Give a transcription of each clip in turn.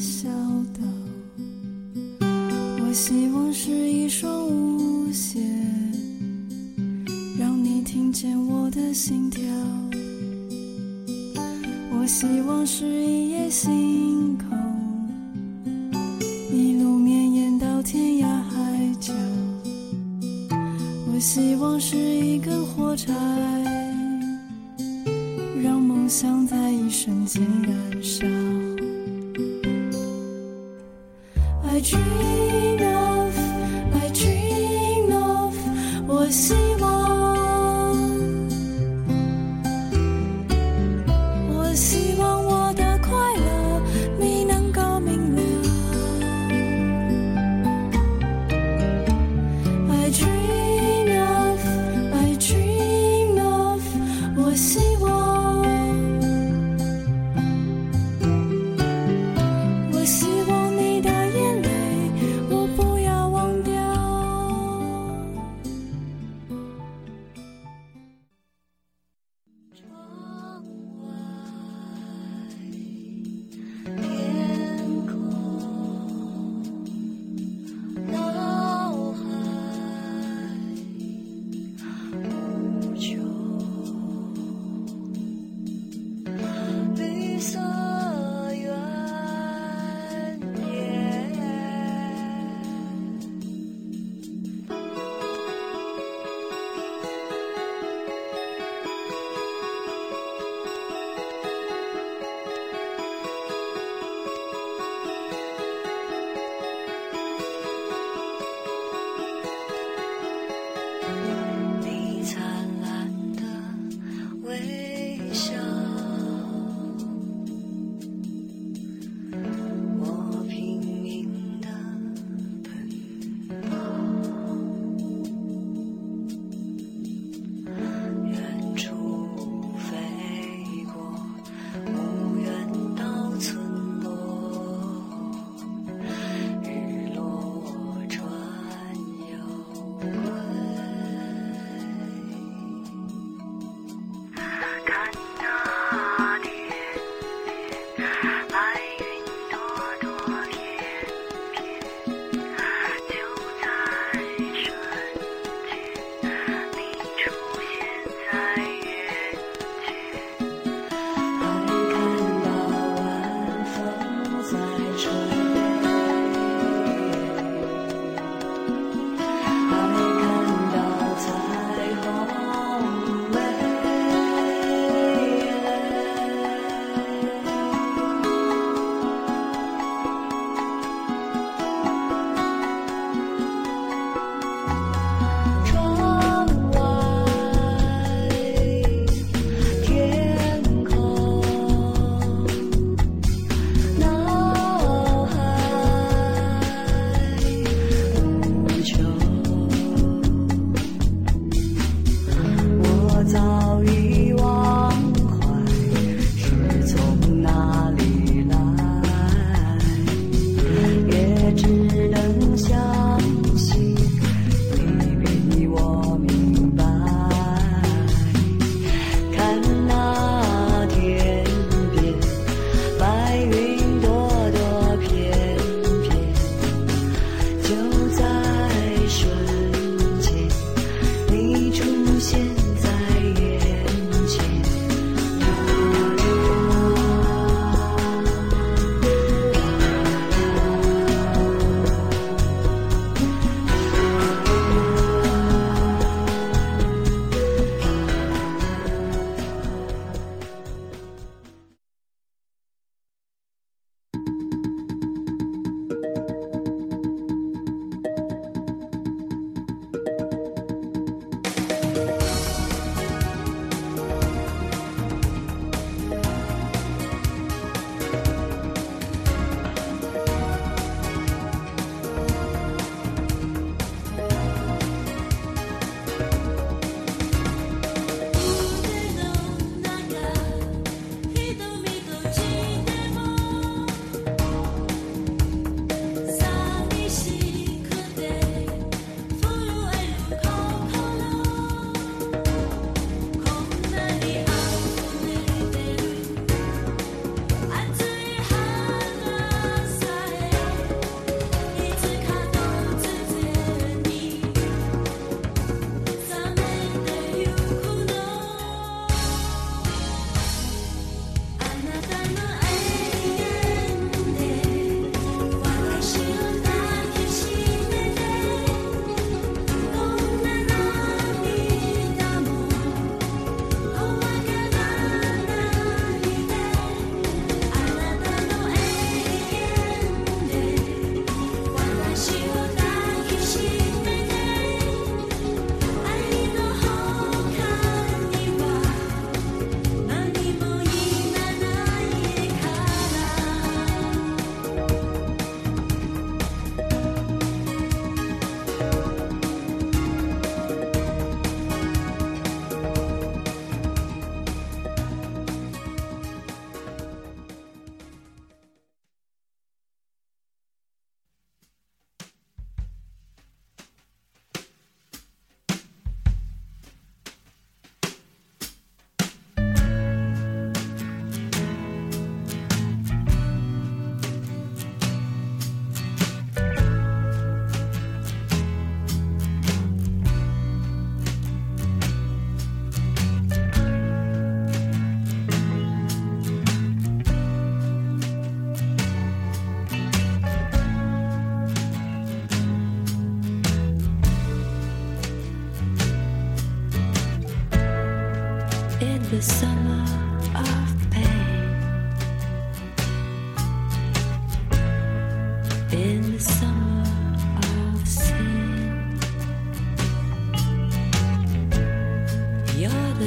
myself. 我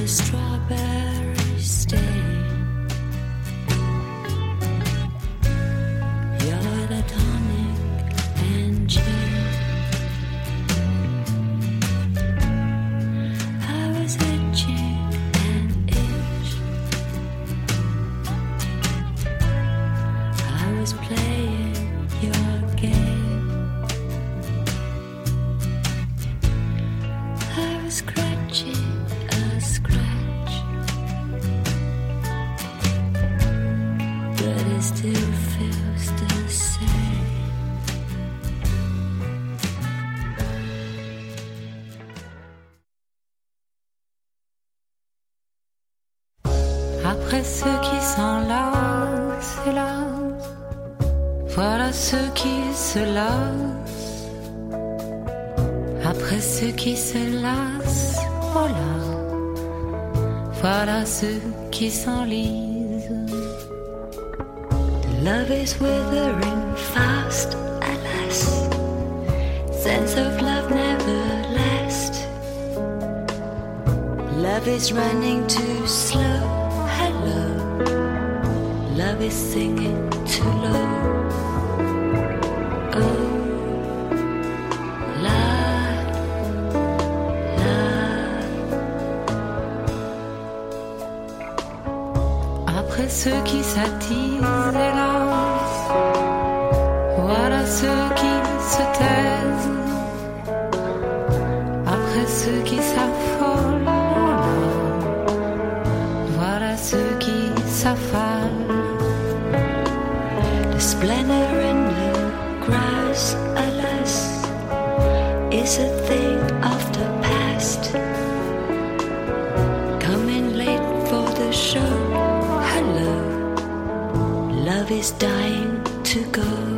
strawberry stem. qui s'enlise. Love is withering fast, alas. Sense of love never lasts. Love is running too slow, hello. Love is singing too low. ceux qui s'attirent, hélas. Voilà ceux qui se taisent. Après ceux qui savent. love is dying to go.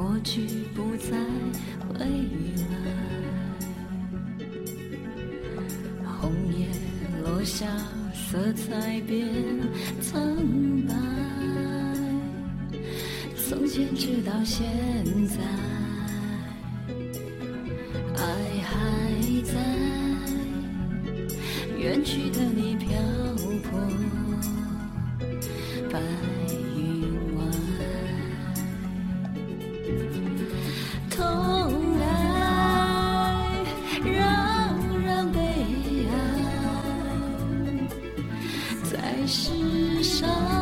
过去不再回来。红叶落下色彩变苍白。从前直到现在。伤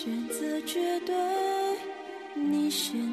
选择绝对你选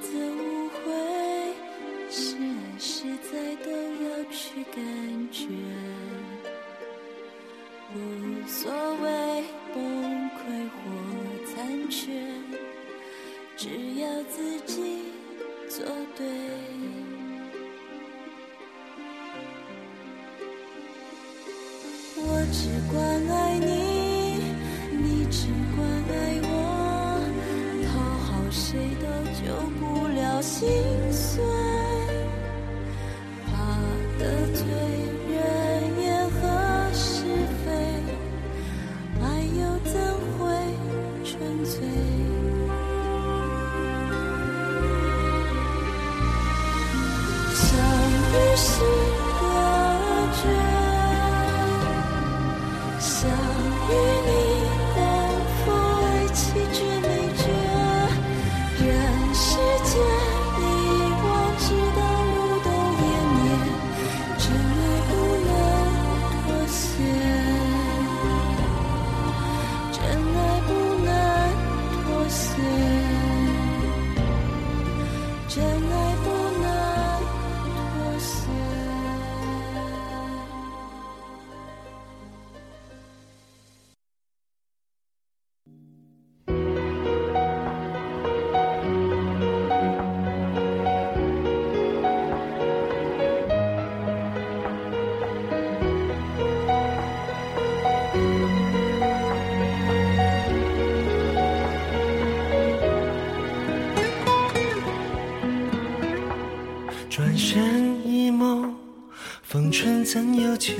风春怎有秋？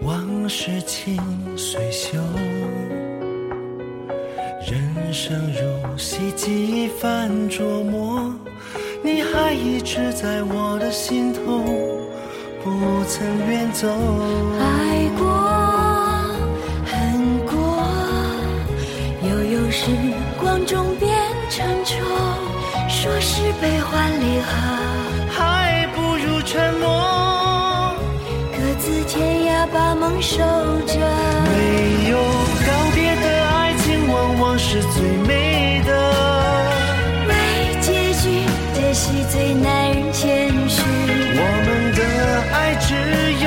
往事情随袖。人生如戏，几番琢磨，你还一直在我的心头，不曾远走。爱过，恨过，悠悠时光中变成愁。说是悲欢离合，还不如沉默。把梦守着。没有告别的爱情，往往是最美的。没结局的戏最耐人谦虚。我们的爱只有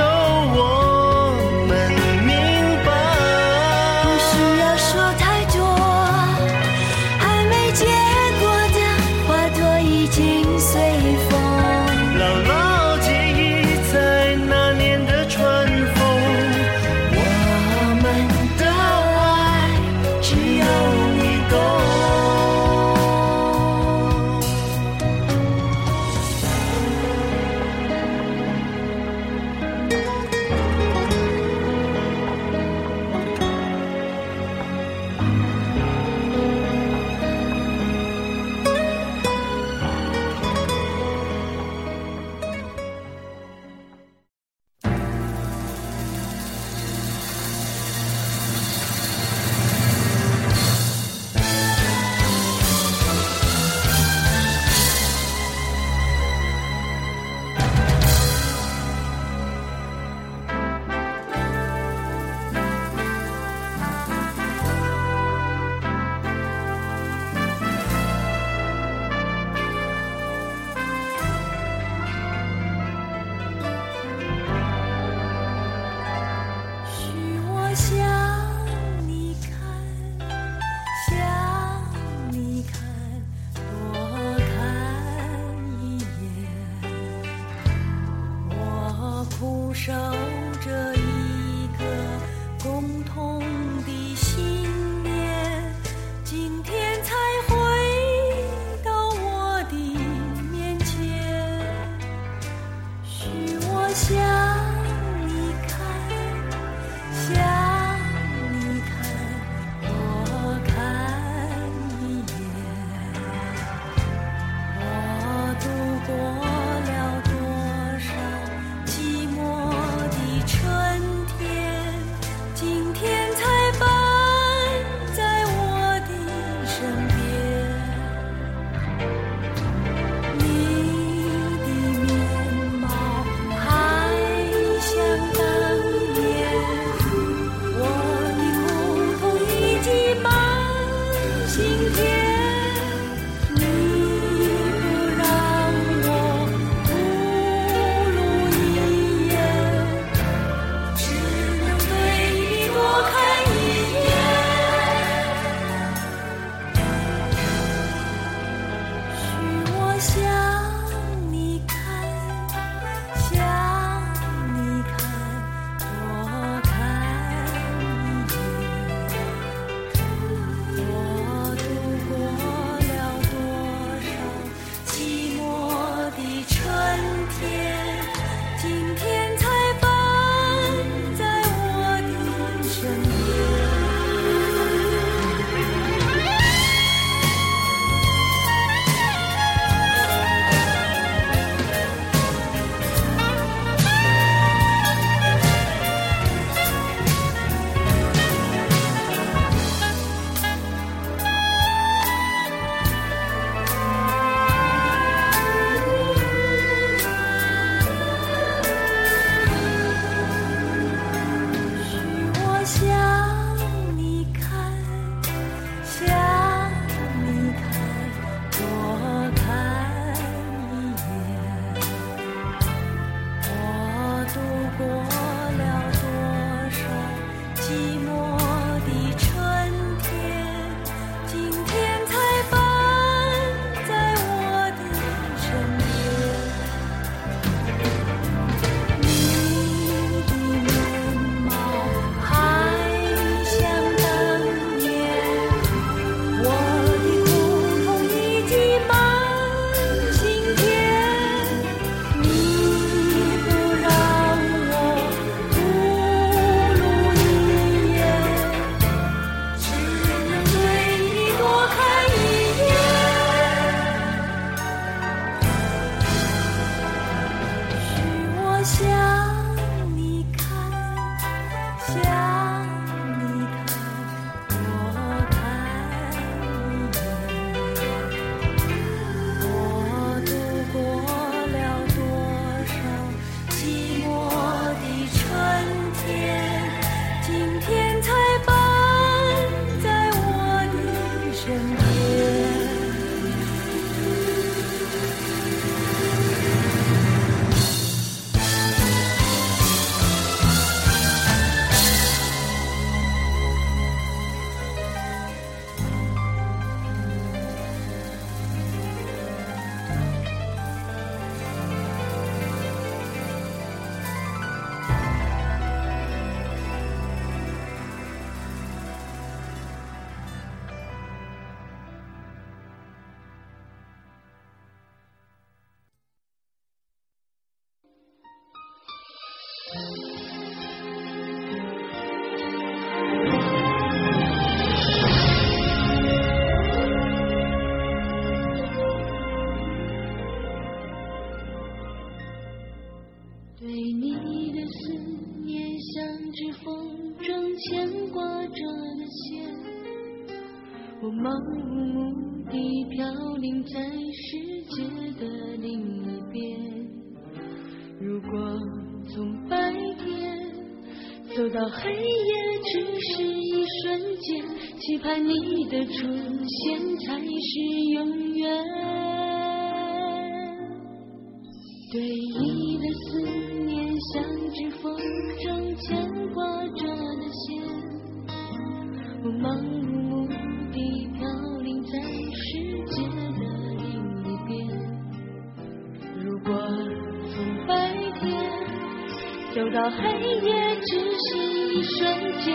走到黑夜，只是一瞬间，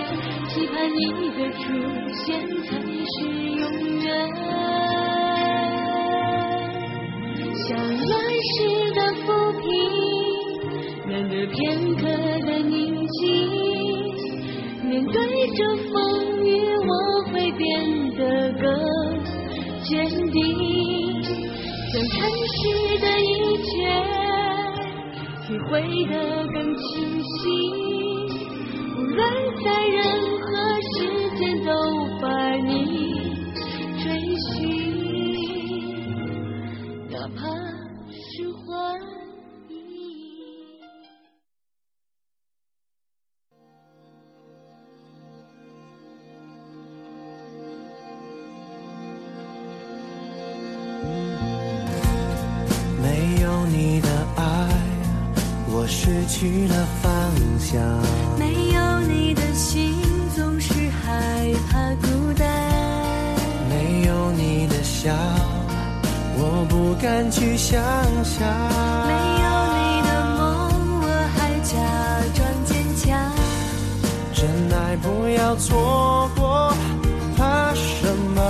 期盼你的出现才是永远。像乱世的浮萍，难得片刻的宁静。面对着风雨，我会变得更坚定，像尘世的会得更清晰。失去了方向。没有你的心总是害怕孤单，没有你的笑，我不敢去想象。没有你的梦我还假装坚强。真爱不要错过，怕什么？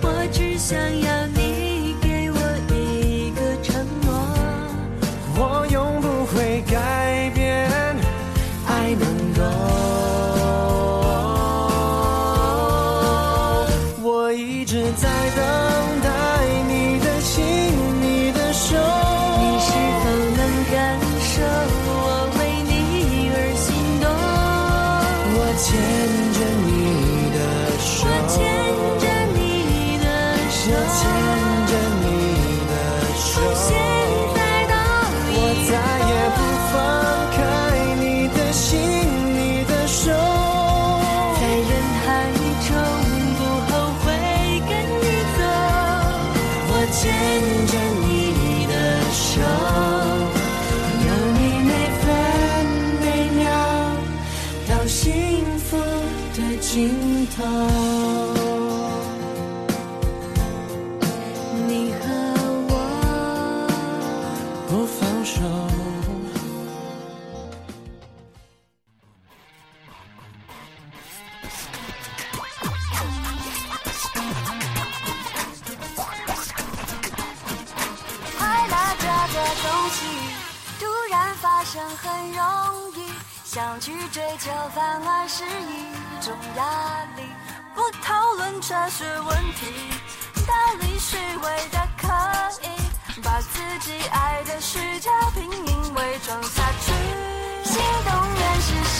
我只想要想去追求，反而是一种压力。不讨论哲学问题，道理虚伪的可以，把自己爱的世界拼命伪装下去。心动原是。